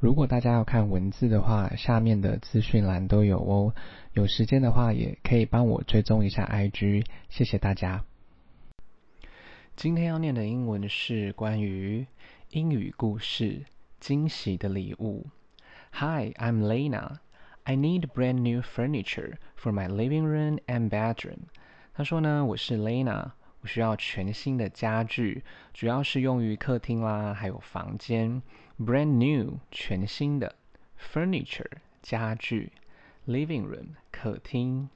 如果大家要看文字的话，下面的资讯栏都有哦。有时间的话，也可以帮我追踪一下 IG，谢谢大家。今天要念的英文是关于英语故事《惊喜的礼物》。Hi, I'm Lena. I need brand new furniture for my living room and bedroom. 他说呢，我是 Lena，需要全新的家具，主要是用于客厅啦，还有房间。brand new 全新的 furniture 家具 living room 客厅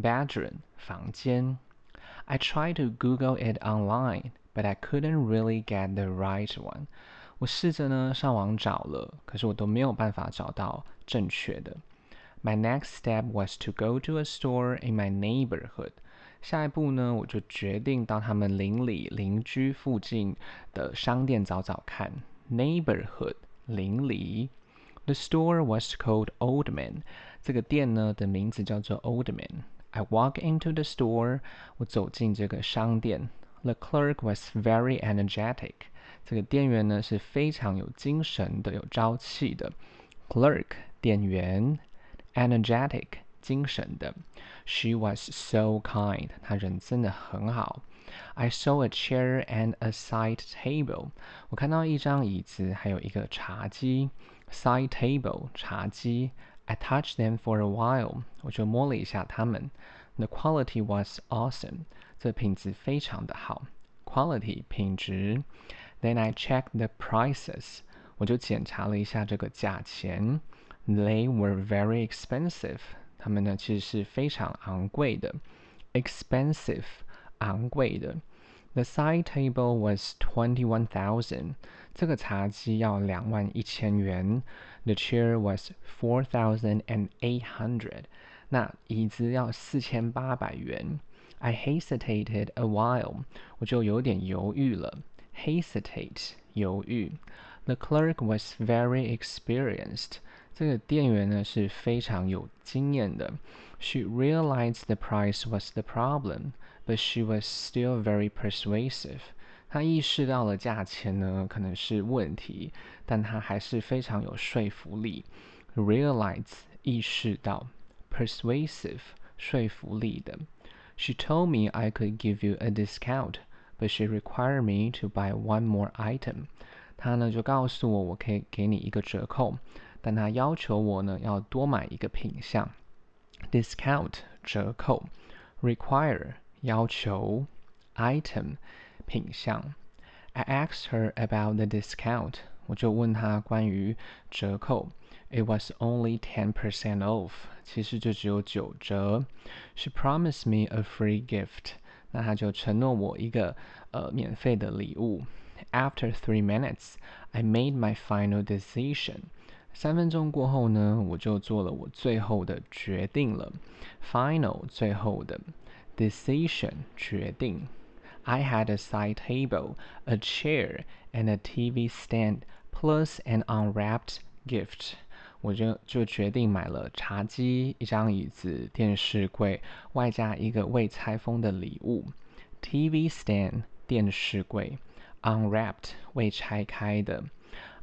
bedroom 房间 I tried to Google it online, but I couldn't really get the right one. 我试着呢上网找了，可是我都没有办法找到正确的。My next step was to go to a store in my neighborhood. 下一步呢，我就决定到他们邻里邻居附近的商店找找看。neighborhood 邻里。The store was called Oldman。这个店呢的名字叫做 Oldman。I walk into the store。我走进这个商店。The clerk was very energetic。这个店员呢是非常有精神的、有朝气的。Clerk 店员，energetic 精神的。She was so kind。她人真的很好。I saw a chair and a side table。我看到一张椅子，还有一个茶几。Side table 茶几。I touched them for a while。我就摸了一下它们。The quality was awesome。这品质非常的好。Quality 品质。Then I checked the prices。我就检查了一下这个价钱。They were very expensive。 它们呢其实是非常昂贵的。Expensive。昂贵的。The side table was twenty one thousand。这个茶几要两万一千元。The chair was four thousand and eight hundred。那椅子要四千八百元。I hesitated a while。我就有点犹豫了。Hesitate 犹豫。The clerk was very experienced。 这个店员呢是非常有经验的。She realized the price was the problem。but she was still very persuasive. 她意识到了价钱呢可能是问题，但她还是非常有说服力。Realize 意识到，persuasive 说服力的。She told me I could give you a discount, but she required me to buy one more item. 她呢就告诉我我可以给你一个折扣， 但她要求我呢要多买一个品项。Discount 折扣，require 要求 item 品项。I asked her about the discount，我就问她关于折扣。It was only ten percent off，其实就只有九折。She promised me a free gift，那她就承诺我一个呃免费的礼物。After three minutes, I made my final decision。 三分钟过后呢，我就做了我最后的决定了。Final 最后的。decision 决定。I had a side table, a chair, and a TV stand, plus an unwrapped gift. 我就就决定买了茶几、一张椅子、电视柜，外加一个未拆封的礼物。TV stand 电视柜，unwrapped 未拆开的。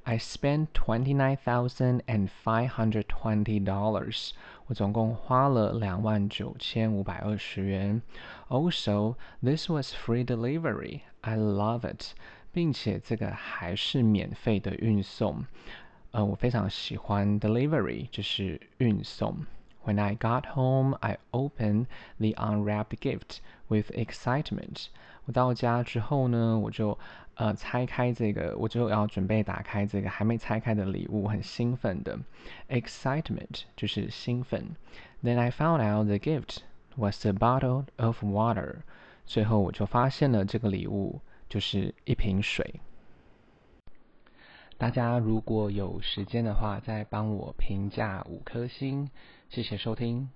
I spent twenty nine thousand and five hundred twenty dollars. 我总共花了两万九千五百二十元。Also, this was free delivery. I love it. 并且这个还是免费的运送。呃，我非常喜欢 delivery，就是运送。When I got home, I opened the unwrapped gift with excitement. 我到家之后呢，我就呃拆开这个，我就要准备打开这个还没拆开的礼物，很兴奋的，excitement 就是兴奋。Then I found out the gift was a bottle of water。最后我就发现了这个礼物就是一瓶水。大家如果有时间的话，再帮我评价五颗星，谢谢收听。